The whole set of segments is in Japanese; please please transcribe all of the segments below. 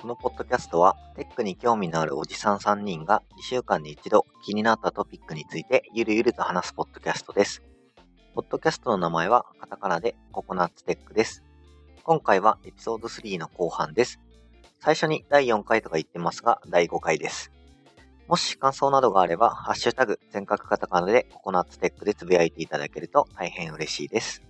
このポッドキャストは、テックに興味のあるおじさん3人が2週間に一度気になったトピックについてゆるゆると話すポッドキャストです。ポッドキャストの名前はカタカナでココナッツテックです。今回はエピソード3の後半です。最初に第4回とか言ってますが、第5回です。もし感想などがあれば、ハッシュタグ全角カタカナでココナッツテックでつぶやいていただけると大変嬉しいです。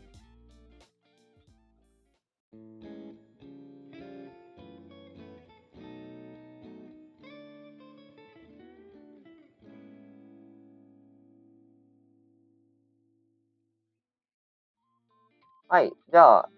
はい。じゃあ、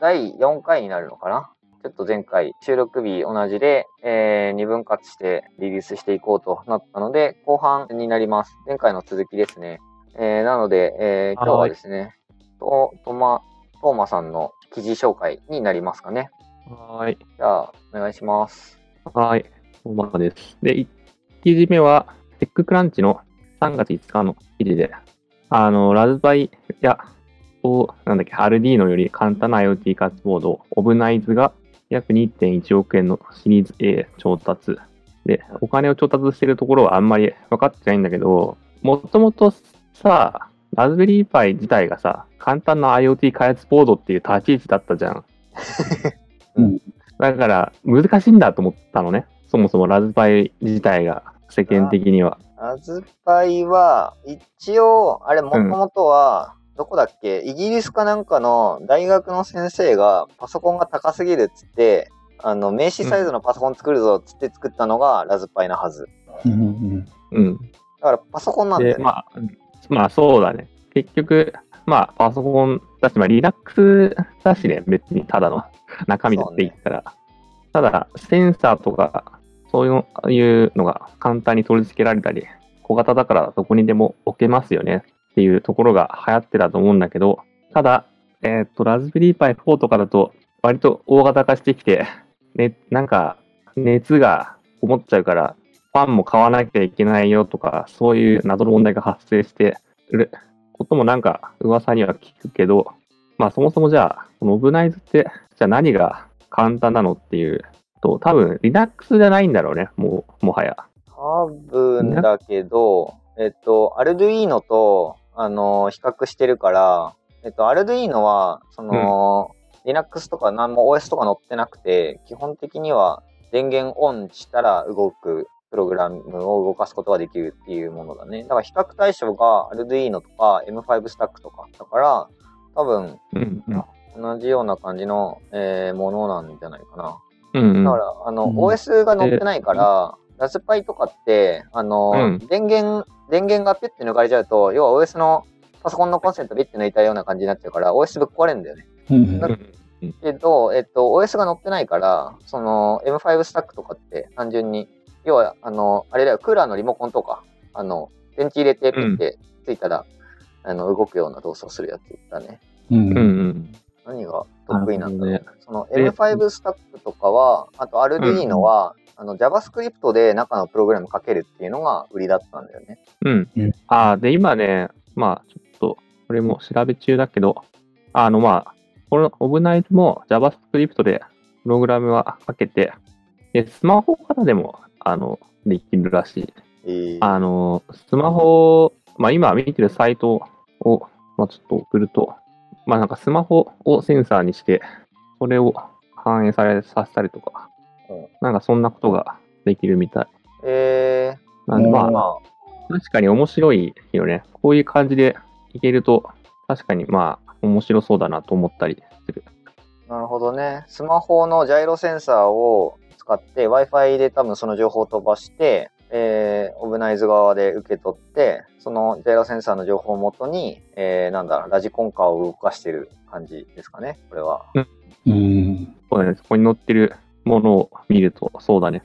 第4回になるのかな？ちょっと前回収録日同じで、えー、2分割してリリースしていこうとなったので、後半になります。前回の続きですね。えー、なので、えー、今日はですね、と、とま、トーマさんの記事紹介になりますかね。はい。じゃあ、お願いします。はい。トーマです。で、1記事目は、テッククランチの3月5日の記事で、あの、ラズパイやと、なんだっけ、アルディーノより簡単な IoT 活ボード、オブナイズが約2.1億円のシリーズ A 調達。で、お金を調達してるところはあんまり分かってないんだけど、もともとさ、ラズベリーパイ自体がさ、簡単な IoT 開発ボードっていう立ち位置だったじゃん。うん、だから、難しいんだと思ったのね。そもそもラズパイ自体が、世間的には。ラズパイは、一応、あれ、もともとは、どこだっけ？イギリスかなんかの大学の先生がパソコンが高すぎるっつって、あの、名刺サイズのパソコン作るぞっつって作ったのがラズパイなはず。うん。うん。だからパソコンなんだよ、ね、まあ、まあそうだね。結局、まあパソコンだし、まあリラックスだしね、別にただの 中身だって言ったら。ね、ただ、センサーとか、そういうのが簡単に取り付けられたり、小型だからどこにでも置けますよねっていうところが流行ってたと思うんだけど、ただ、えっ、と、ラズベリーパイ4とかだと、割と大型化してきて、ね、なんか、熱がこもっちゃうから、ファンも買わなきゃいけないよとか、そういう謎の問題が発生してることもなんか噂には聞くけど、まあそもそもじゃあ、このオブナイズって、じゃあ何が簡単なのっていうと、多分 Linux じゃないんだろうね、もう、もはや。多分だけど、えっと、アルドゥイーノとあの、比較してるから、えっと、アルドゥイーノは、その、うん、Linux とか何も OS とか載ってなくて、基本的には電源オンしたら動くプログラムを動かすことができるっていうものだね。だから比較対象が Arduino とか M5 スタックとかだから、多分、同じような感じの、えー、ものなんじゃないかな。うんうん、だから、あの、うん、OS が載ってないから、ラズパイとかって、あの、うん、電源、電源がピュッて抜かれちゃうと、要は OS のパソコンのコンセントビッて抜いたような感じになっちゃうから、OS ぶっ壊れるんだよね。だけど、えっと、OS が載ってないから、その M5 スタックとかって単純に、要は、あの、あれだよ、クーラーのリモコンとか、あの、電池入れてピッてついたら、うん、あの、動くような動作をするやつだね。うんうん、何が得意なんだろう。ね、その M5 スタックとかは、あと Arduino は、あの JavaScript で中のプログラム書けるっていうのが売りだったんだよね。うん。ああ、で、今ね、まあ、ちょっと、これも調べ中だけど、あの、まあ、この Obnight も JavaScript でプログラムは書けて、で、スマホからでも、あの、できるらしい。えー、あの、スマホ、まあ今見てるサイトを、まあちょっと送ると、まあなんかスマホをセンサーにして、それを反映されさせたりとか、なんかそんなことができるみたい。えー、なんでまあ、確かに面白いよね。こういう感じでいけると、確かにまあ、面白そうだなと思ったりする。なるほどね。スマホのジャイロセンサーを使って Wi-Fi で多分その情報を飛ばして、えー、オブナイズ側で受け取って、そのジャイロセンサーの情報をもとに、えー、なんだ、ラジコンカーを動かしてる感じですかね、これは。うん。そうです。ここに載ってるものを見ると、そうだね。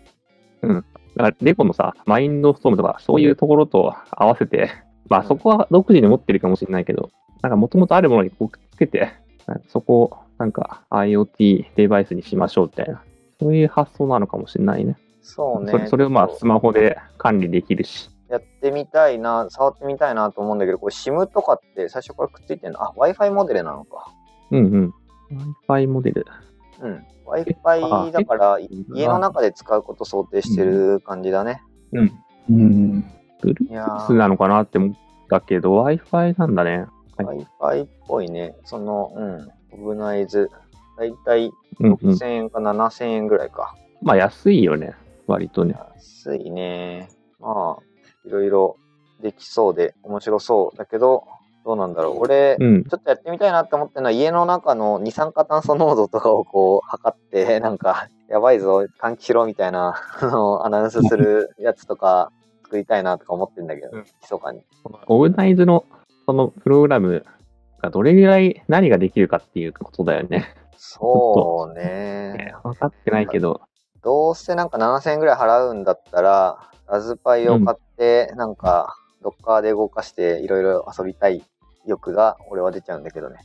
うん。だからレゴのさ、マインドストームとか、そういうところと合わせて、まあそこは独自に持ってるかもしれないけど、なんかもともとあるものにこうくっつけて、そこをなんか IoT デバイスにしましょうみたいな、そういう発想なのかもしれないね。そうね。それそれをまあスマホで管理できるし、やってみたいな、触ってみたいなと思うんだけど、これ SIM とかって最初からくっついてんの？あ、Wi-Fi モデルなのか。うんうん。Wi-Fi モデル。うん。Wi-Fi だから、家の中で使うこと想定してる感じだね。うん。うん。いや Bluetooth ーなのかなって思ったけど、Wi-Fi なんだね。は Wi-Fi っぽいね。その、うん。オブナイズ。だいたいうんうん。6000円か7000円ぐらいか。まあ安いよね。割とね。安いね。まあ、いろいろできそうで面白そうだけど、どうなんだろう。俺、うん。ちょっとやってみたいなって思ってるのは、家の中の二酸化炭素濃度とかをこう、測って、なんか、やばいぞ、換気しろみたいな、あの、アナウンスするやつとか、作りたいなとか思ってんだけど、うん密かに。オブナイズのそのプログラムがどれぐらい何ができるかっていうことだよね。そうね。分かってないけど。どうせなんか7000円ぐらい払うんだったら、ラズパイを買って、なんか、ドッカーで動かして、いろいろ遊びたい欲が、俺は出ちゃうんだけどね。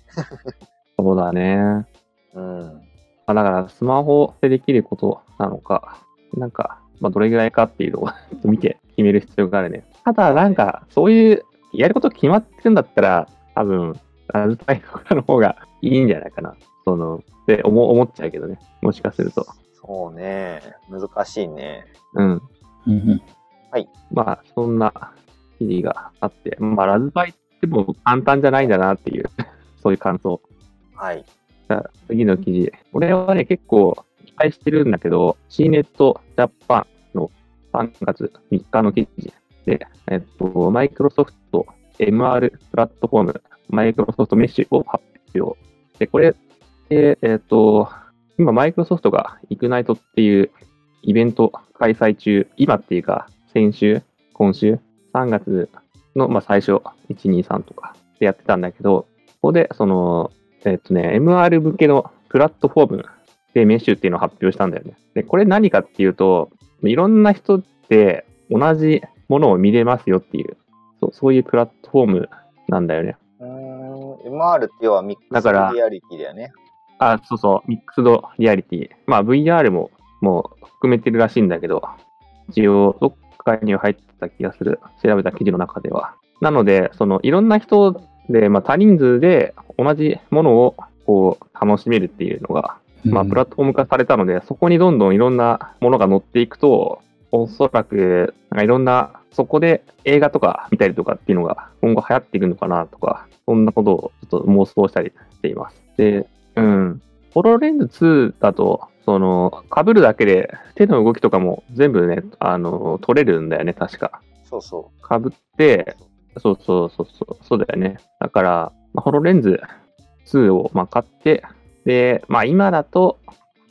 そうだね。うん。まあだからスマホでできることなのか、なんか、まあどれぐらいかっていうのを見て決める必要があるね。ただなんか、そういうやること決まってるんだったら、多分、ラズパイとかの方がいいんじゃないかな。その、って思思っちゃうけどね。もしかすると。そうね。難しいね。うん。うん。まあ、そんな記事があって、まあ、ラズパイっても簡単じゃないんだなっていう、そういう感想。はい。じゃあ次の記事。俺はね、結構期待してるんだけど、CNET Japan の3月3日の記事で、えっと、マイクロソフト MR プラットフォーム、マイクロソフトメッシュを発表。で、これ、でえっと、今、マイクロソフトが Ignite っていうイベント開催中、今っていうか、先週、今週、3月の、まあ、最初、1、2、3とかでやってたんだけど、ここで、その、えっとね、MR 向けのプラットフォームでメッシュっていうのを発表したんだよね。で、これ何かっていうと、いろんな人で同じものを見れますよっていう、そうそういうプラットフォームなんだよね。うーん。MR って要はミックスだからリアリティだよね。あ、そうそう、ミックスドリアリティ。まあ VR ももう含めてるらしいんだけど、一応どっかには入ってた気がする。調べた記事の中では。なので、そのいろんな人で、まあ多人数で同じものをこう楽しめるっていうのが、まあプラットフォーム化されたので、そこにどんどんいろんなものが載っていくと、おそらく、なんかいろんな、そこで映画とか見たりとかっていうのが今後流行っていくのかなとか、そんなことをちょっと妄想したりしています。で、うん。ホロレンズ2だと、その、被るだけで手の動きとかも全部ね、あの、撮れるんだよね、確か。そうそ被って、そうそうそうそう、そうだよね。だから、まあ、ホロレンズ2をまあ買って、で、まあ今だと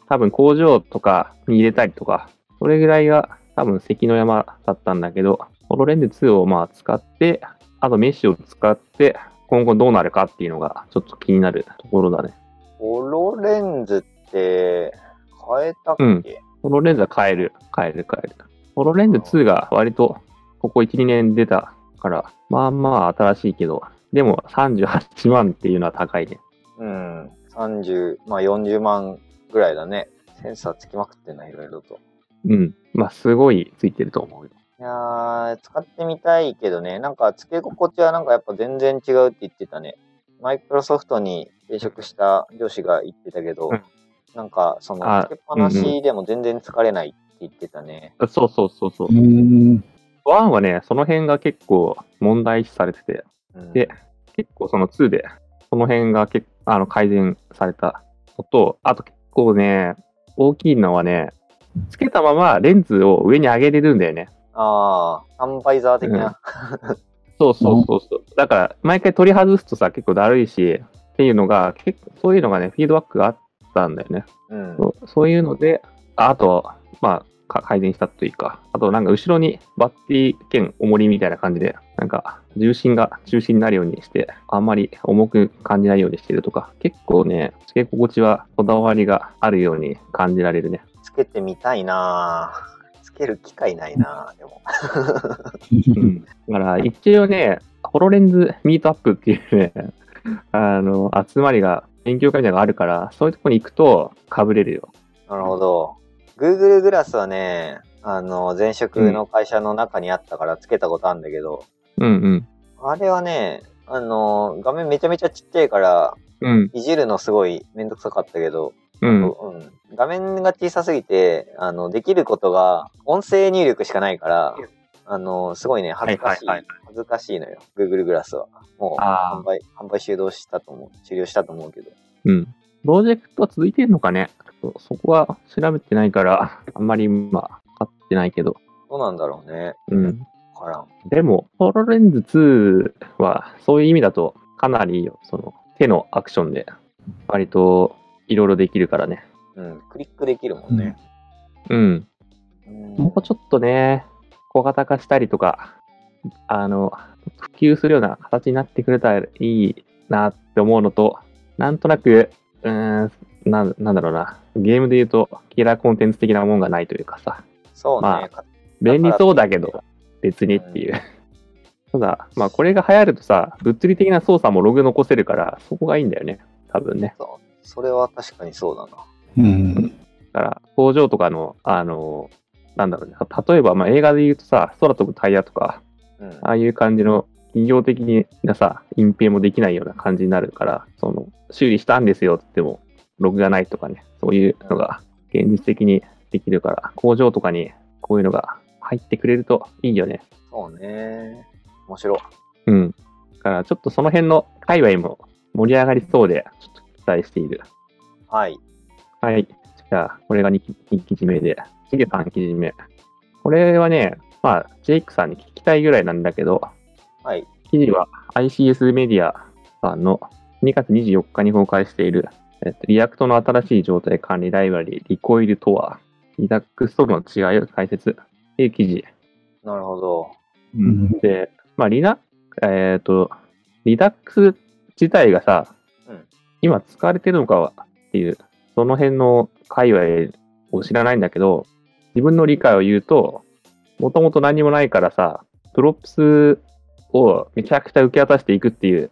多分工場とかに入れたりとか、それぐらいが多分関の山だったんだけど、ホロレンズ2をまあ使って、あとメッシュを使って、今後どうなるかっていうのがちょっと気になるところだね。う。ホロレンズって、変えたっけ、うんホロレンズは変える、変える、変える。ホロレンズ2が割とここ1、2年出たから、まあまあ新しいけど、でも38万っていうのは高いね。うん。30、まあ40万ぐらいだね。センサーつきまくってんな、いろいろと。うん。まあすごいついてると思うよ。いやー、使ってみたいけどね、なんか付け心地はなんかやっぱ全然違うって言ってたね。マイクロソフトに転職した上司が言ってたけど、うんなんかそのあ付けっぱなしでも全然疲れないって言ってたね。そうそうそうそうう。ん。ワンはね、その辺が結構問題視されてて、うんで結構その2で、その辺が結あの改善されたのと、あと結構ね、大きいのはね、つけたままレンズを上に上げれるんだよね。ああ、サンバイザー的な。そうそうそうそう。だから、毎回取り外すとさ、結構だるいし、っていうのが、結構そういうのがね、フィードバックがあったんだよね。うん。そうそういうので、ああと、まあ、か改善したというか、あとなんか後ろにバッテリー兼重りみたいな感じで、なんか重心が中心になるようにして、あんまり重く感じないようにしてるとか、結構ね、付け心地はこだわりがあるように感じられるね。つけてみたいなぁつける機会ないなぁでも。うん。だから一応ね、ホロレンズミートアップっていうね、あの、集まりが、勉強会みたいなのがあるから、そういうとこに行くと被れるよ。なるほど。Google グラスはね、あの、前職の会社の中にあったからつけたことあるんだけど、うんうん。あれはね、あの、画面めちゃめちゃちっちゃいから、うん。いじるのすごいめんどくさかったけど、うん。うん画面が小さすぎて、あの、できることが音声入力しかないから、あの、すごいね、恥ずかしい。はいはいはい恥ずかしいのよ、Google グラスは。もう販売、販売終了したと思う、終了したと思うけど。うん。プロジェクトは続いてるのかね？そこは調べてないから、あんまり今、分かってないけど。どうなんだろうね。うん。わからん。でも、ホロレンズ2は、そういう意味だと、かなりいいよ。その、手のアクションで、割と、いろいろできるからね。うん、クリックできるもんね。うん。うんもうちょっとね、小型化したりとか、あの、普及するような形になってくれたらいいなって思うのと、なんとなく、うーん、なんなんだろうな、ゲームで言うと、キラーコンテンツ的なもんがないというかさ、そうね。まあか便利そうだけど、別にっていう。ただ、まあこれが流行るとさ、物理的な操作もログ残せるから、そこがいいんだよね、多分ね。そうそれは確かにそうだな。うん。だから、工場とかの、あの、なんだろうね、例えば、まあ映画で言うとさ、空飛ぶタイヤとか、うん。ああいう感じの企業的なさ、隠蔽もできないような感じになるから、その、修理したんですよって言っても、ログがないとかね、そういうのが現実的にできるから、工場とかにこういうのが入ってくれるといいよね。そうね。面白い。うん。だから、ちょっとその辺の界隈も盛り上がりそうで、ちょっと期待している。はい。はい。じゃあ、これが 2, 2記事目で、次が3記事目。これはね、まあ、ジェイクさんに聞きたいぐらいなんだけど、はい。記事は ICS メディアさんの2月24日に公開している、えっと、 React の新しい状態管理ライブラリ、 Recoil とは、 Redux との違いを解説っていう記事。なるほど。うん。で、まあ、リナ、えっ、と、 Redux 自体がさ、うん今使われてるのかはっていう、その辺の界隈を知らないんだけど、自分の理解を言うと、もともと何もないからさ、 props をめちゃくちゃ受け渡していくっていう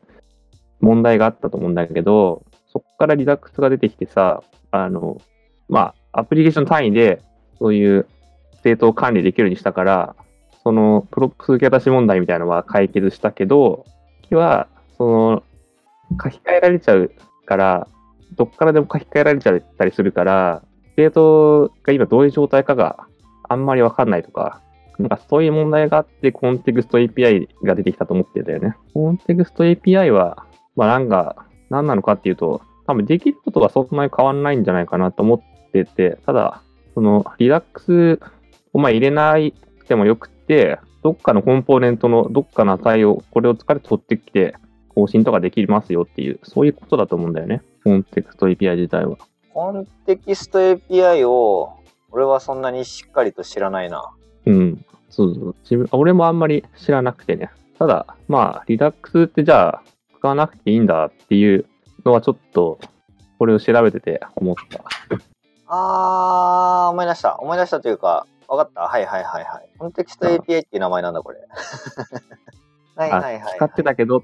問題があったと思うんだけど、そこから Redux が出てきてさ、あの、まあ、アプリケーション単位で、そういうステートを管理できるようにしたから、その props 受け渡し問題みたいなのは解決したけど、次は、その、書き換えられちゃうから、どっからでも書き換えられちゃったりするから、ステートが今どういう状態かがあんまりわかんないとか、なんかそういう問題があって、コンテクスト API が出てきたと思ってたよね。 Context API は、まあなんか、何なのかっていうと、多分できることはそんなに変わんないんじゃないかなと思ってて、ただ、その、リダックスをまあ入れなくてもよくて、どっかのコンポーネントのどっかの値を、これを使って取ってきて、更新とかできますよっていう、そういうことだと思うんだよね。コンテクスト API 自体は。コンテキスト API を、俺はそんなにしっかりと知らないな。うん。そうそう。自分、俺もあんまり知らなくてね。ただ、まあ、リダックスってじゃあ、使わなくていいんだっていうのはちょっと、これを調べてて思った。あー、思い出した。思い出したというか、わかった。はいはいはいはい。コンテキスト API っていう名前なんだ、これ。はいあ はいはい、はい。使ってたけど、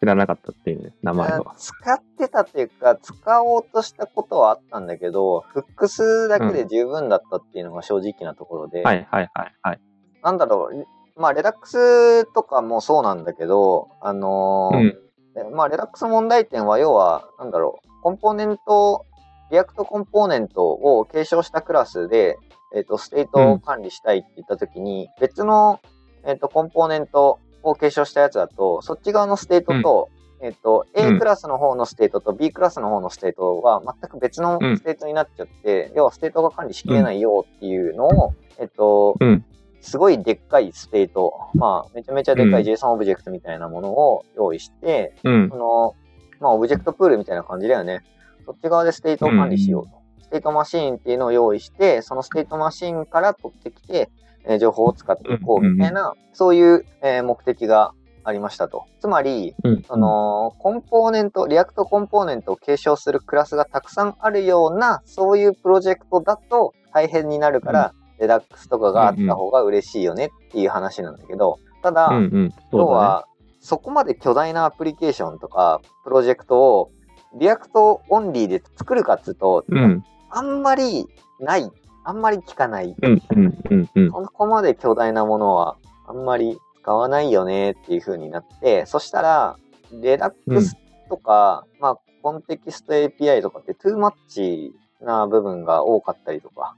知らなかったっていう、ね、名前あは。使ってたっていうか、使おうとしたことはあったんだけど、フックスだけで十分だったっていうのが正直なところで、はいはいはいはい。なんだろう、まあ、レダックスとかもそうなんだけど、あのーうん。でまあ、 Redux 問題点は、要は、なんだろう、コンポーネント、 React コンポーネントを継承したクラスで、えっ、と、ステートを管理したいって言ったときに、別の、えっ、と、コンポーネントを継承したやつだと、そっち側のステートと、えっ、と、うん A クラスの方のステートと B クラスの方のステートは全く別のうんステートになっちゃって、要はステートが管理しきれないよっていうのを、えっ、と、うんすごいでっかいステート、まあ、めちゃめちゃでっかいうん JSON オブジェクトみたいなものを用意して、うんそ。の、まあ、オブジェクトプールみたいな感じだよね。そっち側でステートを管理しようと。ステートマシーンっていうのを用意して、そのステートマシーンから取ってきて、えー情報を使っていこうみたいな、そういう、えー目的がありましたと。つまり、うん。その、コンポーネント、 React コンポーネントを継承するクラスがたくさんあるような、そういうプロジェクトだと大変になるから、 Redux とかがあった方が嬉しいよねっていう話なんだけど、ただ、うんうん。そうだね。要は、そこまで巨大なアプリケーションとか、プロジェクトを、 React only で作るかっつうと、うん。あんまりないあんまり聞かない。うんうんうんうん。そこまで巨大なものはあんまり使わないよねっていう風になって、そしたら、 Redux とか、まあ、コンテキスト API とかってトゥーマッチな部分が多かったりとか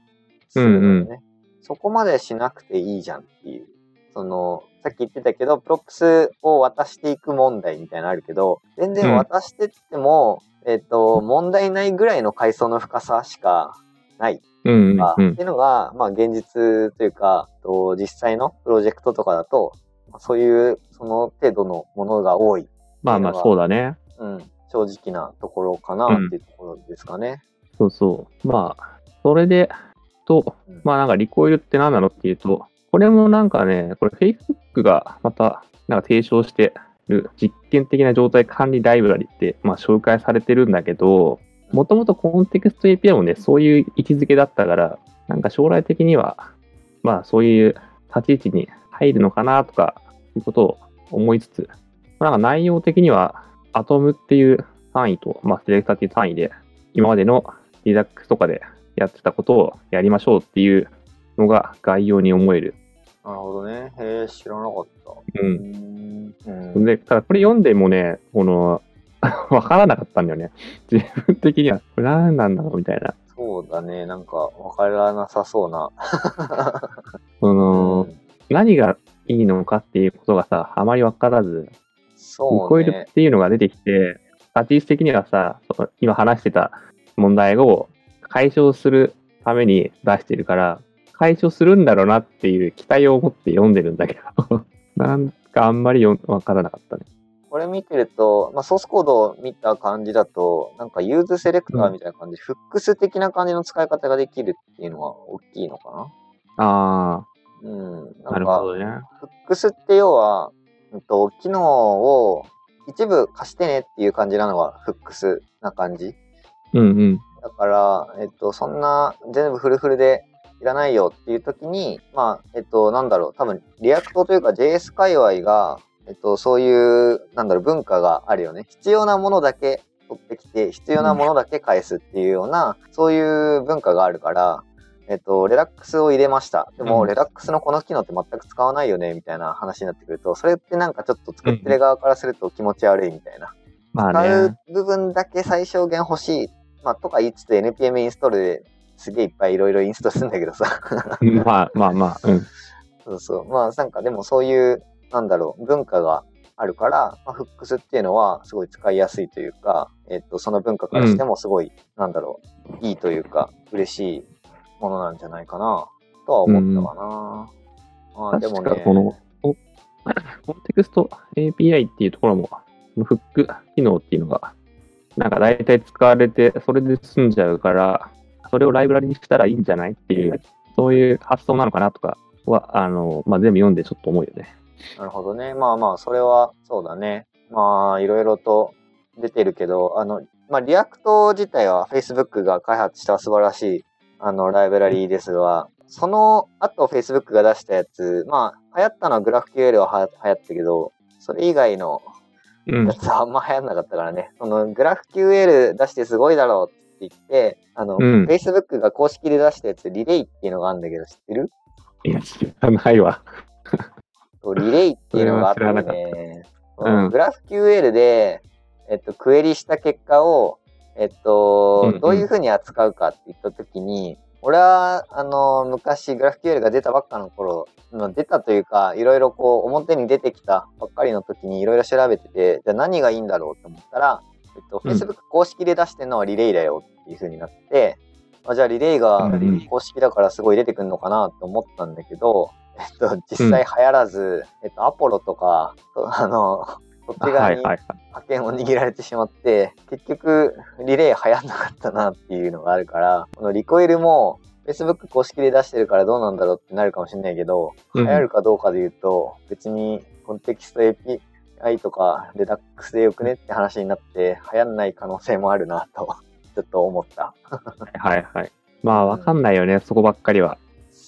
するのでね。そこまでしなくていいじゃんっていう。その、さっき言ってたけど、 props を渡していく問題みたいなのあるけど、全然渡してっても、えっ、と、問題ないぐらいの階層の深さしかないうんうんか、うんっていうのが、まあ現実というか、と実際のプロジェクトとかだと、まあそういう、その程度のものが多い、まあまあそうだね。うん、正直なところかなっていうところですかね。そうそう。まあ、それで、とうん、まあなんかリコイルって何なのっていうと、これもなんかね、これ Facebook がまたなんか提唱してる実験的な状態管理ライブラリって、まあ紹介されてるんだけど、もともとコンテクスト API もね、そういう位置づけだったから、なんか将来的には、まあそういう立ち位置に入るのかなとか、いうことを思いつつ、なんか内容的には、アトムっていう単位と、まあセレクタっていう単位で、今までのリダックスとかでやってたことをやりましょうっていうのが概要に思える。なるほどね。へえ、知らなかった。う。うんん。うん、で、ただこれ読んでもね、この、わからなかったんだよね。自分的には、これ何なんだろうみたいな。そうだね。なんか、わからなさそうな。その、うん何がいいのかっていうことがさ、あまりわからず、リそうコイルっね。ていうのが出てきて、立ち位置的にはさ、今話してた問題を解消するために出してるから、解消するんだろうなっていう期待を持って読んでるんだけど、なんかあんまりよわからなかったね。これ見てると、まあ、ソースコードを見た感じだと、なんかユーズセレクターみたいな感じで、フックス的な感じの使い方ができるっていうのは大きいのかあなうん。あ、ななんか、るほどね。 hooks って要は、うんと、機能を一部貸してねっていう感じなのが hooks な感じ。うんうん。だから、えっと、そんな全部フルフルでいらないよっていう時に、まあ、えっと、なんだろう、多分、 React というか JS 界隈が、えっと、そういう、なんだろう、文化があるよね。必要なものだけ取ってきて、必要なものだけ返すっていうような、そういう文化があるから、えっと、レダックスを入れました。でも、うんレダックスのこの機能って全く使わないよね、みたいな話になってくると、それってなんかちょっと作ってる側からすると気持ち悪いみたいな。まあ使ねう。部分だけ最小限欲しい。まあ、とか言いつつ NPM インストールですげえいっぱいいろいろインストールするんだけどさ。まあまあまあ、うん。そうそう。まあ、なんかでもそういう、なんだろう、文化があるから、まあ、フックスっていうのはすごい使いやすいというか、えっと、その文化からしてもすごい、なんだろう、いいというか、嬉しいものなんじゃないかな、とは思ったかな。まあ、でもね、この、おコンテクスト API っていうところも、フック機能っていうのが、なんか大体使われて、それで済んじゃうから、それをライブラリにしたらいいんじゃないっていう、そういう発想なのかなとかは、あの、まあ、全部読んでちょっと思うよね。なるほどね。まあまあ、それはそうだね。まあ、いろいろと出てるけど、あの、まあ、 React 自体は Facebook が開発した素晴らしい、あの、ライブラリーですが、その後 Facebook が出したやつ、まあ、流行ったのは GraphQL はは流行ったけど、それ以外のうんや。つはあんま流行んなかったからね。その GraphQL 出してすごいだろうって言って、あの、うん Facebook が公式で出したやつ、リレイっていうのがあるんだけど、知ってる？いや、知らないわ。そうリレイっていうのがあってね、うん。うん、グラフ QL で、えっと、クエリした結果を、えっと、どういうふうに扱うかって言ったときに、俺は、あの、昔、グラフ QL が出たばっかの頃、まあ出たというか、いろいろこう、表に出てきたばっかりの時にいろいろ調べてて、じゃあ何がいいんだろうと思ったら、えっと、うん Facebook 公式で出してるのはリレイだよっていうふうになって、あじゃあリレイが公式だからすごい出てくるのかなと思ったんだけど、え っと、実際流行らず、えっと、アポロとか、とあの、そっち側にはいはいはい。覇権を握られてしまって、結局、リレー流行んなかったなっていうのがあるから、このリコイルも、Facebook 公式で出してるからどうなんだろうってなるかもしれないけど、うん流行るかどうかで言うと、別にコンテキスト API とかレダックスでよくねって話になって、流行んない可能性もあるなと、ちょっと思った。はいはい。まあ、わかんないよね、そこばっかりは。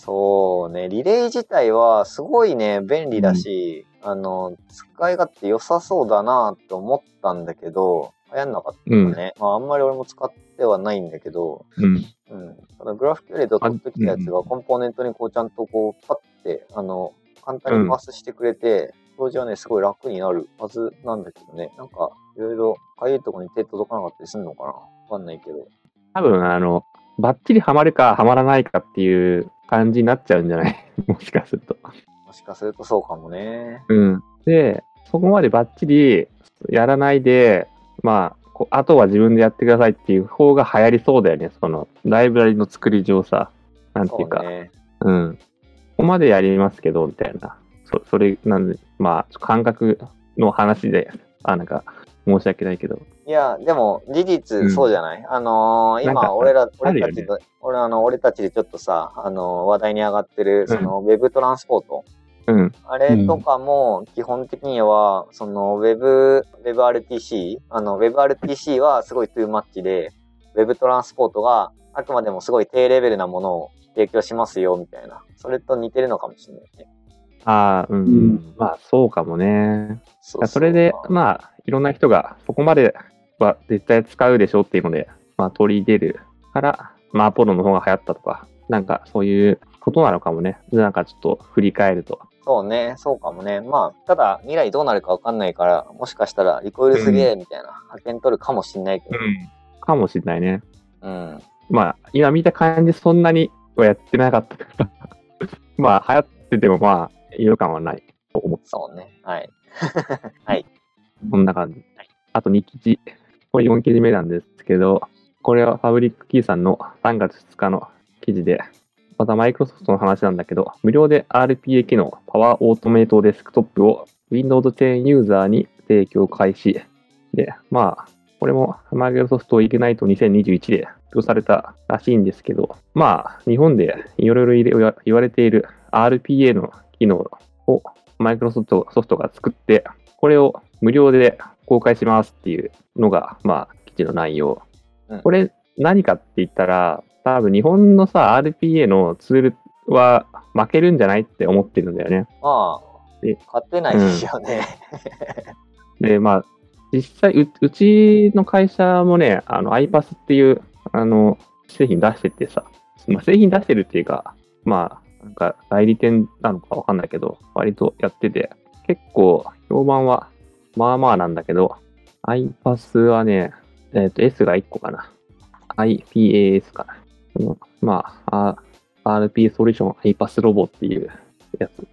そうね、リレー自体はすごいね、便利だし、あの、使い勝手良さそうだなって思ったんだけど、流行んなかったね。まあ、あんまり俺も使っってはないんだけど、うん。うん。ただグラフ QL で取ってきたやつがコンポーネントにこうちゃんとこうパッて、あの、簡単にパスしてくれて、表示はね、すごい楽になるはずなんだけどね。なんか、いろいろ、かゆいとこに手届かなかったりするのかなわかんないけど。多分、あの、バッチリハマるかハマらないかっていう感じになっちゃうんじゃない？もしかすると。もしかするとそうかもね。うん。で、そこまでバッチリやらないで、まあ、こあとは自分でやってくださいっていう方が流行りそうだよね。その、ライブラリの作り上さ。なんていうか。そうね。うん。ここまでやりますけど、みたいな。そそれ、なんで、まあ、感覚の話で、あ、なんか、申し訳ないけど。いや、でも、事う実、んそうじゃない、あのー今、俺ら、俺たちの、俺あの、俺たちでちょっとさ、あのー話題に上がってる、その、ウェブトランスポート。うん。あれとかも、基本的には、その、ウェブ、ウェブ RTC、あの、ウェブ RTC はすごいトゥーマッチで、ウェブトランスポートが、あくまでもすごい低レベルなものを提供しますよ、みたいな。それと似てるのかもしれないね。ああ、うん、うんまあ、そうかもね。そうそれで、まあ、いろんな人がそこまでは絶対使うでしょっていうので、まあ、取り入れるから、まあ、アポロの方が流行ったとか、なんかそういうことなのかもね。なんかちょっと振り返ると。そうね、そうかもね。まあ、ただ、未来どうなるかわかんないから、もしかしたら、リコイルすげえ、みたいな、派遣取るかもしんないけど。かもしれないね。うん。まあ、今見た感じそんなにはやってなかったから。まあ、流行っててもまあ、違和感はないと思って、そうね。はい。こんな感じ。あと2記事。これ4記事目なんですけど、これはファブリックキーさんの3月2日の記事で、またマイクロソフトの話なんだけど、無料で RPA 機能、パワーオートメイトデスクトップを Windows 10ユーザーに提供開始。で、まあ、これもマイクロソフトイグナイト2021で発表されたらしいんですけど、まあ、日本でいろいろ言われている RPA の機能をマイクロソフトソフトが作って、これを無料で公開しますっていうのが、まあ、記事の内容。うんこれ何かって言ったら、多分日本のさ、RPA のツールは負けるんじゃないって思ってるんだよね。まあで、勝てないですよね。で、まあ、実際う、うちの会社もね、あの、iPass っていう、あの、製品出しててさ、まあ、製品出してるっていうか、まあ、なんか代理店なのかわかんないけど、割とやってて、結構評判はまあまあなんだけど、iPass はね、えっ、と、S が1個かな。IPAS かな。そのまあ、あ RP ソリューション iPass ロボっていうやつ。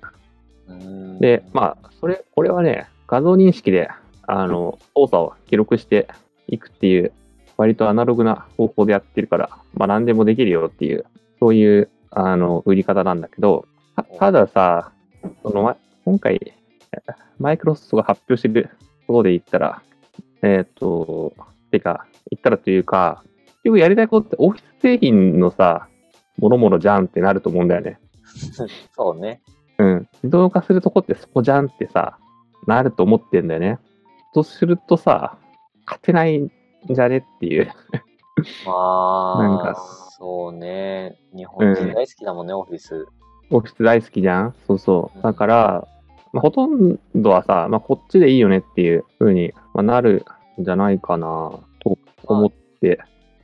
うんで、まあ、それ、これはね、画像認識で、あの、操作を記録していくっていう、割とアナログな方法でやってるから、まあ、何でもできるよっていう、そういう、あの、売り方なんだけど、たたださ、その、ま今回、マイクロソフトが発表してることで言ったら、えっ、と、てか、言ったらというか、結局やりたいことってオフィス製品のさ、もろもろじゃんってなると思うんだよね。そうね。うん。自動化するとこってそこじゃんってさ、なると思ってんだよね。とするとさ、勝てないんじゃねっていう。まあ、なんかそうね。日本人大好きだもんね、オフィス。オフィス大好きじゃんそうそうう。んだから、まあ、ほとんどはさ、まあ、こっちでいいよねっていう風に、まあ、なるんじゃないかなと思って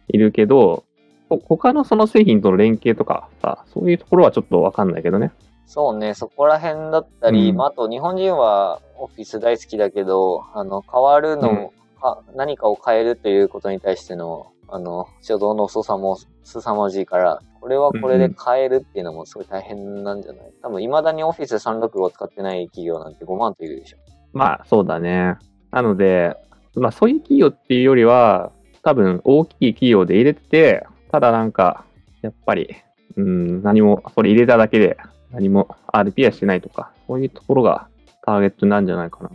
いるけど、ほ他のその製品との連携とかさ、そういうところはちょっとわかんないけどね。そうね、そこら辺だったり、うんまあ、あと日本人はオフィス大好きだけど、あの、変わるの、か何かを変えるということに対しての、あの、初動の遅さも凄まじいから、これはこれで変えるっていうのもすごい大変なんじゃない？多分、未だにオフィス365使ってない企業なんて5万といるでしょ。まあ、そうだね。なので、まあ、そういう企業っていうよりは、多分大きい企業で入れてて、ただなんか、やっぱり、うん、何も、それ入れただけで、何も RP はしてないとか、そういうところがターゲットなんじゃないかな。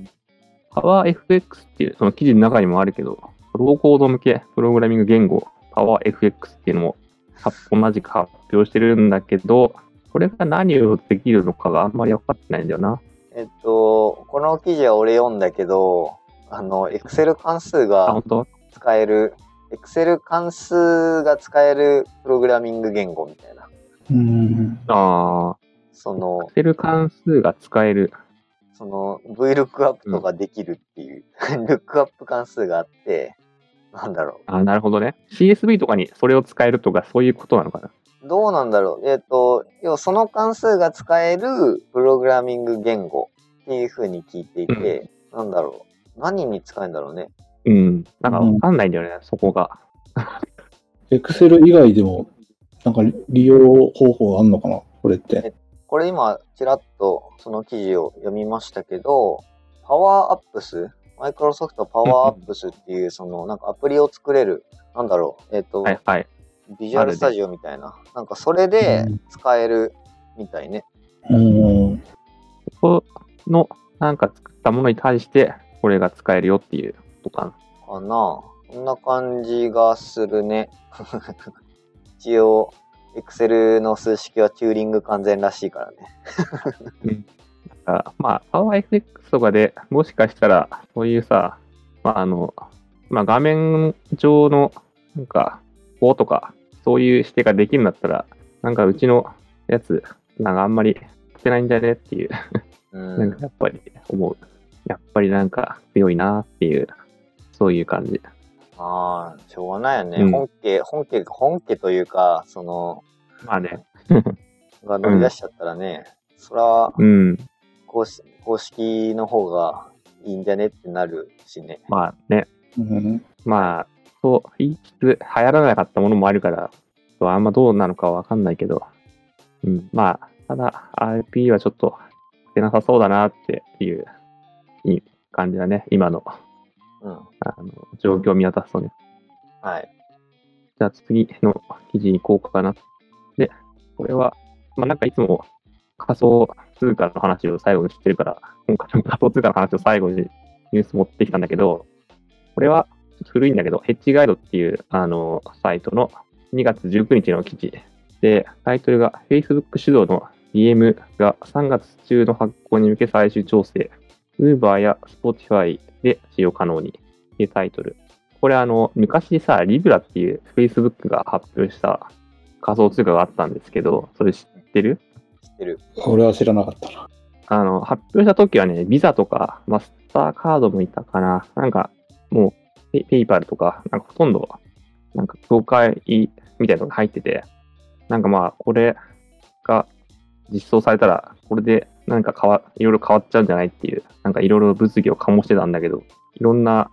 PowerFX っていう、その記事の中にもあるけど、ローコード向けプログラミング言語、PowerFX っていうのも同じく発表してるんだけど、これが何をできるのかがあんまり分かってないんだよな。えっと、この記事は俺読んだけど、あの、Excel 関数あ、が使える、Excel 関数が使えるプログラミング言語みたいな。うん。ああ、その、Excel 関数が使える。その VLOOKUP とかできるっていう、ルックアップ関数があって、なんだろあ、なるほどね。CSV とかにそれを使えるとか、そういうことなのかな。う。どうなんだろう。えっ、と、要はその関数が使えるプログラミング言語っていう風に聞いていて、なんだろう。何に使えるんだろうね。うん。なんかわかんないんだよね、そこが。エクセル以外でも、なんか利用方法あんのかなこれって。これ今、ちらっとその記事を読みましたけど、 Power Apps、Microsoft Power Apps っていう、その、なんかアプリを作れる、なんだろう、えっ、と、はいはい。ビジュアルスタジオみたいな。なんかそれで使えるみたいね。うん。そこの、なんか作ったものに対して、これが使えるよっていうことかな。かなこんな感じがするね。一応、Excel の数式はチューリング完全らしいからね。あまあ、PowerFX とかでもしかしたら、そういうさ、まあ、あの、まあ、画面上の、なんか、こうとか、そういう指定ができるんだったら、なんかうちのやつ、なんかあんまりしてないんじゃねっていう、うなんかん。やっぱり思う。やっぱりなんか強いなっていう、そういう感じ。まあ、しょうがないよね。うん本家、本家、本家というか、その、まあね。が乗り出しちゃったらね、そら、うん。公式公式の方がいいんじゃねってなるしね。まあね。うん。まあ、そう言いつつ、流行らなかったものもあるから、そうあんまどうなのかわかんないけど、うん、まあ、ただ、RP はちょっと出なさそうだなっていういい感じだね。今のうん。あの状況を見渡すとね。はい。じゃあ次の記事に行こうかな。で、これは、まあなんかいつも仮想通貨の話を最後にしてるから、今回も仮想通貨の話を最後にニュース持ってきたんだけど、これは古いんだけど、ヘッジガイドっていうあのサイトの2月19日の記事。で、タイトルが Facebook 主導の DM が3月中の発行に向け最終調整、Uber や Spotify で使用可能に。っていうタイトル。これあの、昔さ、リブラっていう Facebook が発表した仮想通貨があったんですけど、それ知ってる？てる。これは知らなかったな。あの、発表した時はね、ビザとか、マスターカードもいたかな。なんか、もう、ペペイパルとか、なんかほとんど、なんか、協会みたいなのが入ってて、なんかまあ、これが実装されたら、これでなんか変わ、いろいろ変わっちゃうんじゃないっていう、なんかいろいろ物議を醸してたんだけど、いろんな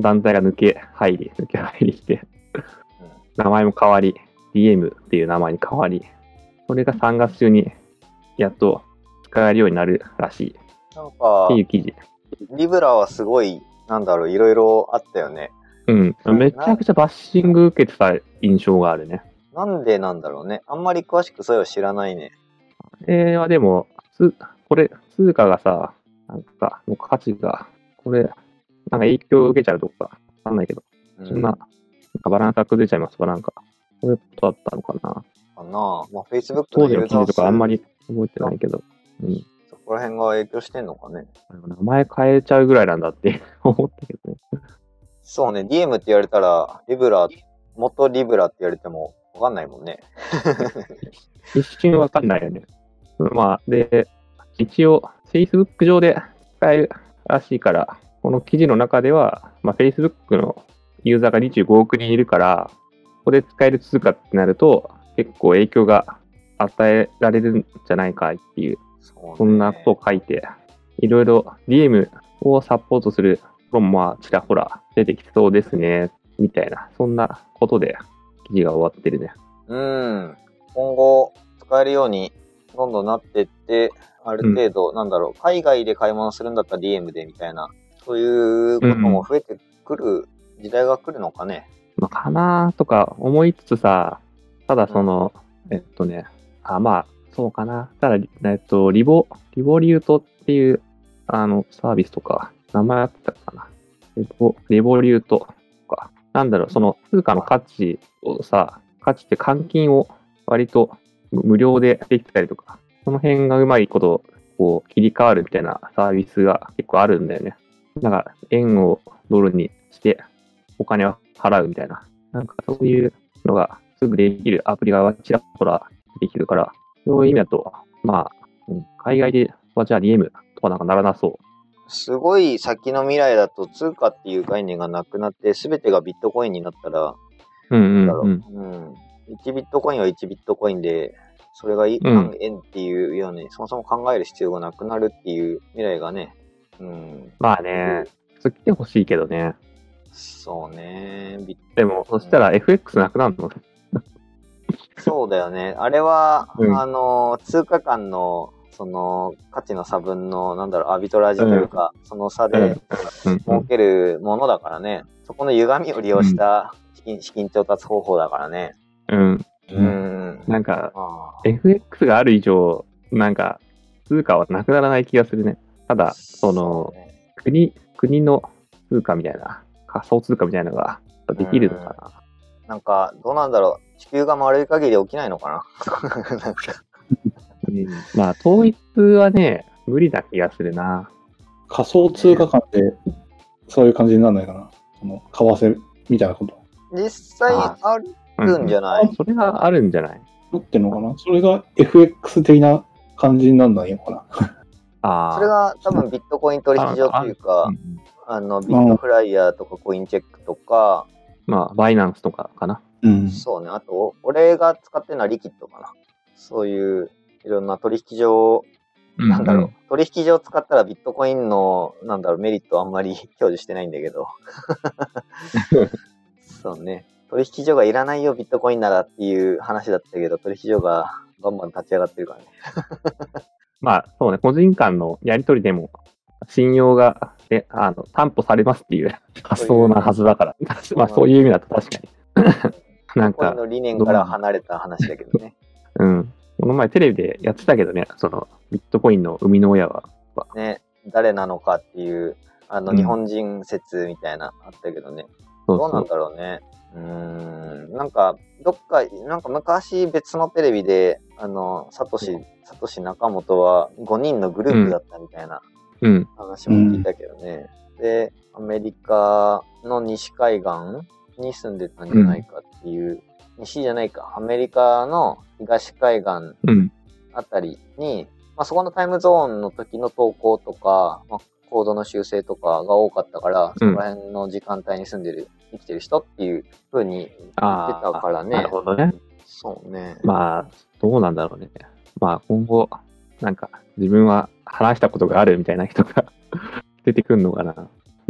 団体が抜け入り、抜け入りして、名前も変わり、DM っていう名前に変わり、それが3月中にやっと使えるようになるらしいっなんかて、いう記事。リブラはすごい、なんだろう、いろいろあったよね。うん。めちゃくちゃバッシング受けてた印象があるね。なんでなんだろうね。あんまり詳しくそれを知らないね。これはでも、つこれ、通貨がさ、なんか、の価値が、これ、なんか影響を受けちゃうとか、わかんないけど、うんそんな、なんかバランスが崩れちゃいますかなんか、そういうことだったのかな。かな。まあ、Facebook 当時のユーザーの記事とかあんま数、り覚えてないけど、うん。そこら辺が影響してんのかね。名前変えちゃうぐらいなんだって 思ったけどね。そうね、DM って言われたら、リブラ、元リブラって言われてもわかんないもんね。一瞬わかんないよね。まあ、で、一応、Facebook 上で使えるらしいから、この記事の中では、まあ、Facebook のユーザーが25億人いるから、ここで使える通貨ってなると、結構影響が与えられるんじゃないかっていう、そんなことを書いて、いろいろ DM をサポートするところもまあちらほら出てきそうですね、みたいな、そんなことで記事が終わってるね。うん。今後、使えるようにどんどんなってって、ある程度、なんだろう、海外で買い物するんだったら DM でみたいな、そういうことも増えてくる時代が来るのかね。まあ、かなとか思いつつさ、ただその、えっとね、あ、まあ、そうかな。ただ、えっと、リボ、リボリュートっていう、あの、サービスとか、名前あったかな。リボ、リボリュートとか、なんだろう、その通貨の価値をさ、価値って換金を割と無料でできたりとか、その辺がうまいこと、こう、切り替わるみたいなサービスが結構あるんだよね。なんか、円をドルにして、お金を払うみたいな。なんかそういうのがすぐできるアプリがちらほらできるから、そういう意味だと、まあ、うん海外ではじゃあ DM とかなんかならなそう。すごい先の未来だと通貨っていう概念がなくなって、すべてがビットコインになったら、うんう、うんうん。うん。1ビットコインは1ビットコインで、それが何円っていうように、そもそも考える必要がなくなるっていう未来がね、うん。まあね、普通来てほしいけどね。そうね。でも、そしたら FX なくなるの？そうだよね。あれは、うんあの、通貨間の、その、価値の差分の、なんだろう、アビトラージというか、その差でうんうん儲けるものだからね。そこの歪みを利用した資金,、資金調達方法だからね。うん。う。うんん。なんか、あ FX がある以上、なんか、通貨はなくならない気がするね。ただ、あその、うね国、国の通貨みたいな、仮想通貨みたいなのができるのかな。なんか、どうなんだろう。地球が丸い限り起きないのかな？なんかうん、まあ、統一はね、無理な気がするな。仮想通貨間で、そういう感じにならないかな。その、為替みたいなこと。実際ああるんじゃない、それがあるんじゃない？なってんのかな？それが FX 的な感じにならないのかな？ああ。それが多分ビットコイン取引所っていうかう、んあの、ビットフライヤーとかコインチェックとか、まあ、バイナンスとかかな。うん。そうね。あと、俺が使ってるのはリキッドかな。そういう、いろんな取引所、なんだろう。取引所を使ったらビットコインの、なんだろう、メリットあんまり 表示してないんだけど。そうね。取引所がいらないよ、ビットコインならっていう話だったけど、取引所がバンバン立ち上がってるからね。まあ、そうね、個人間のやり取りでも、信用が、え、あの、担保されますっていう発想なはずだから。まあ、そういう意味だと確かに。なんか、の理念から離れた話だけどね。うん。この前テレビでやってたけどね、その、ビットコインの生みの親は。ね、誰なのかっていう、あの、うん日本人説みたいな、あったけどね。そうどうなん。だろうね。うーん。なんか、どっか、なんか昔別のテレビで、あの、サトシ、サトシ中本は5人のグループだったみたいなうん。話も聞いたけどね。で、アメリカの西海岸に住んでたんじゃないかっていう、西じゃないか、アメリカの東海岸うん。あたりに、まあ、そこのタイムゾーンの時の投稿とか、まあ、コードの修正とかが多かったから、そこら辺の時間帯に住んでる、生きてる人っていう風に言ってたからね。なるほどね。そうね。まあ、どうなんだろうね。まあ、今後、なんか、自分は話したことがあるみたいな人が 出てくんのかな。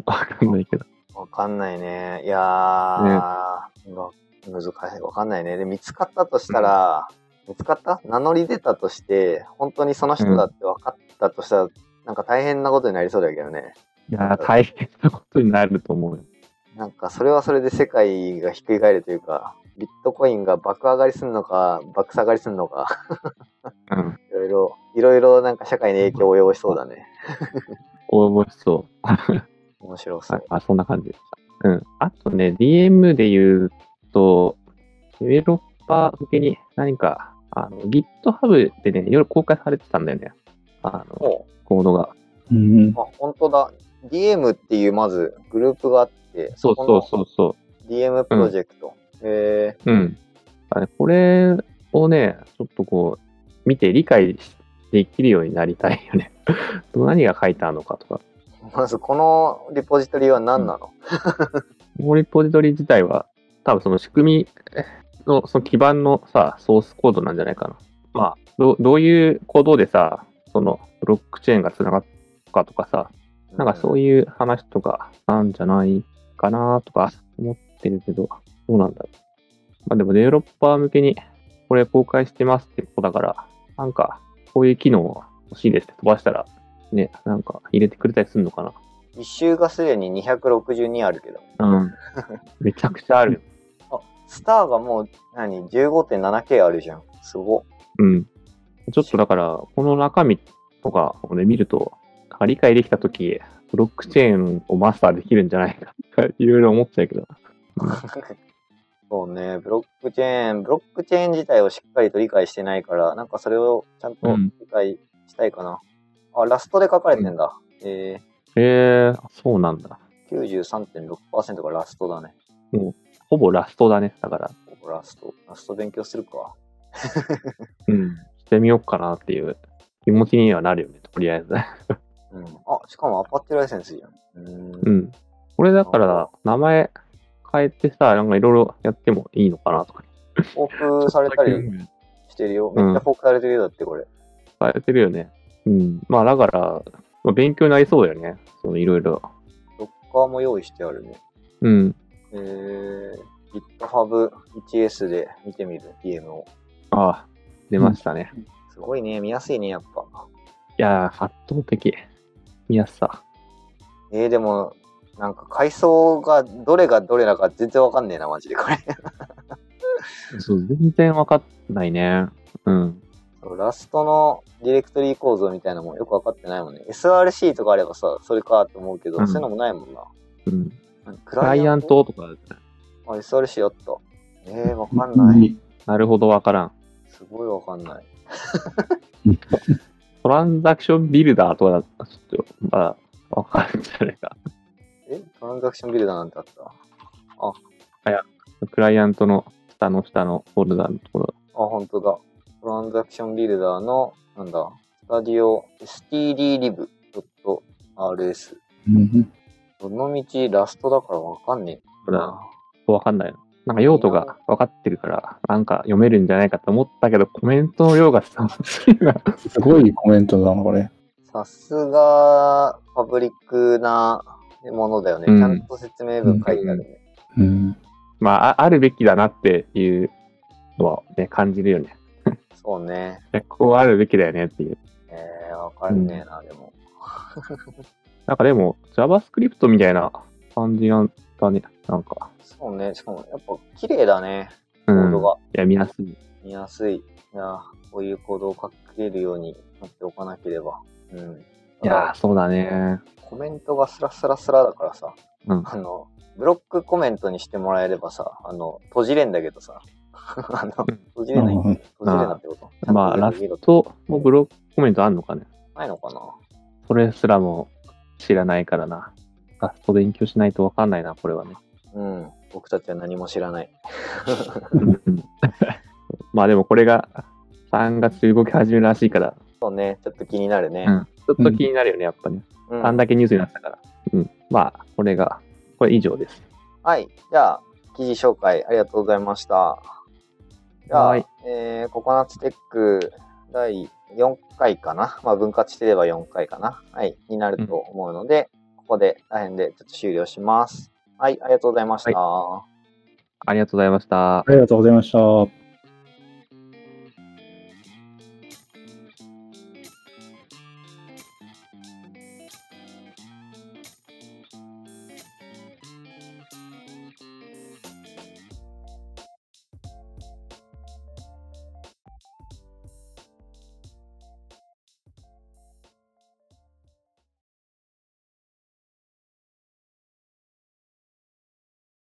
わかんないけど。わかんないね。いやー、うわ難しい。わかんないね。で、見つかったとしたら、見つかった？名乗り出たとして、本当にその人だって分かったとしたら、なんか大変なことになりそうだけどね。いやー、大変なことになると思うよ。なんかそれはそれで世界がひっくり返るというか、ビットコインが爆上がりするのか、爆下がりするのか、うん。いろいろ、いろいろなんか社会に影響を及ぼしそうだね。応募しそう。面白そう。あ、そんな感じでした。うん。あとね、DM で言うと、デベロッパー向けに何か、あの、GitHub でね、いろいろ公開されてたんだよね。あの、おコードが。うん。あ、本当だ。DM っていうまずグループがあって、そうそうそうそこの DM プロジェクト。えう。うん。あれこれをね、ちょっとこう、見て理解できるようになりたいよね。何が書いてあるのかとか。ー、まずこのリポジトリは何なの、このリポジトリ自体は、多分その仕組みの、その基盤のさ、ソースコードなんじゃないかな。まあ、どどういうコードでさ、そのブロックチェーンがつながったかとかさ、なんかそういう。話とかなんじゃないかなとか思ってるけど、どうなんだろう。まあでもデベロッパー向けにこれ公開してますってことだから、なんかこういう機能欲しいですって飛ばしたら、ね、なんか入れてくれたりするのかな。一周がすでに262あるけど。うん。めちゃくちゃあるよ。スターがもう何 ?15.7K あるじゃん。すごっ。うん。ちょっとだから、この中身とかをね、見ると、理解できたとき、ブロックチェーンをマスターできるんじゃないかとか、いろいろ思っちゃうけど。そうね、ブロックチェーン、ブロックチェーン自体をしっかりと理解してないから、なんかそれをちゃんとうん理解したいかな。あ、ラストで書かれてんだ。ええー、そうなんだ。ー、93.6%がラストだね。ほぼラストだね。だから、ラスト。ラスト勉強するか。うん。してみようかなっていう気持ちにはなるよね、とりあえず。うん。あ、しかもアパッチライセンスじゃん。うーんうん。これだから、名前変えてさ、なんかいろいろやってもいいのかなとか。フォークされたりしてるよ。めっちゃフォークされてるよ、だってこれ。変えてるよね。うん。まあだから、まあ、勉強になりそうだよね。そのいろいろ。ドッカーも用意してあるね。うん。えー、GitHub1S で見てみる、DM を。ああ、出ましたね。すごいね、見やすいね、やっぱ。いやー、圧倒的。見やすさ。えー、でも、なんか階層がどれがどれだか全然わかんねえな、マジでこれ。そう、全然わかんないね。うん。ラストのディレクトリー構造みたいなのもよくわかってないもんね。SRC とかあればさ、それかって思うけど、うんそういうのもないもんな。うん。何ククライアントとか、あ、SRC あった。えー、わかんない。なるほどわからん。すごいわかんない。トランザクションビルダーとかだったら、ちょっと、まだわかるんじゃないか。え？トランザクションビルダーなんてあった？クライアントの下の下のフォルダのところ。あ、本当だ。トランザクションビルダーの、なんだ、スタディオ stdlib.rs。うんどのみちラストだからわかんねえ。これはわかんないの。なんか用途が分かってるから、なんか読めるんじゃないかと思ったけど、コメントの量がすごいコメントだな、これ。さすが、パブリックなものだよね。うんちゃんと説明文書いてあるね。うん。まあ、ああるべきだなっていうのはね、感じるよね。そうね。こうあるべきだよねっていう。えー、わかんねえな、でも。なんかでも、JavaScript みたいな感じなんだね。なんか。そうね。しかも、やっぱ、綺麗だね。うん。コードが。いや、見やすい。見やすい。いや、こういうコードを書けるようになっておかなければ。うん。いやー、そうだね。コメントがスラスラスラだからさ、うん。あの、ブロックコメントにしてもらえればさ、あの、閉じれんだけどさ、あの、閉じれない、うん閉じれなってことまあ、ラストもブロックコメントあんのかね。ないのかなそれすらも知らないからな。ラスト勉強しないとわかんないな、これはね。うん。僕たちは何も知らない。うん まあでもこれが3月で動き始めるらしいから、そうね、ちょっと気になるね。うんちょっと気になるよね、やっぱね。うんあんだけニュースになったから。うん。まあ、これが、これ以上です。はい。じゃあ、記事紹介ありがとうございました。じゃあ、はいえー、ココナッツテック第4回かな？まあ、分割してれば4回かな？はい。になると思うので、ここで大変でちょっと終了します。はい。ありがとうございました。ありがとうございましたあ。りがとうございました。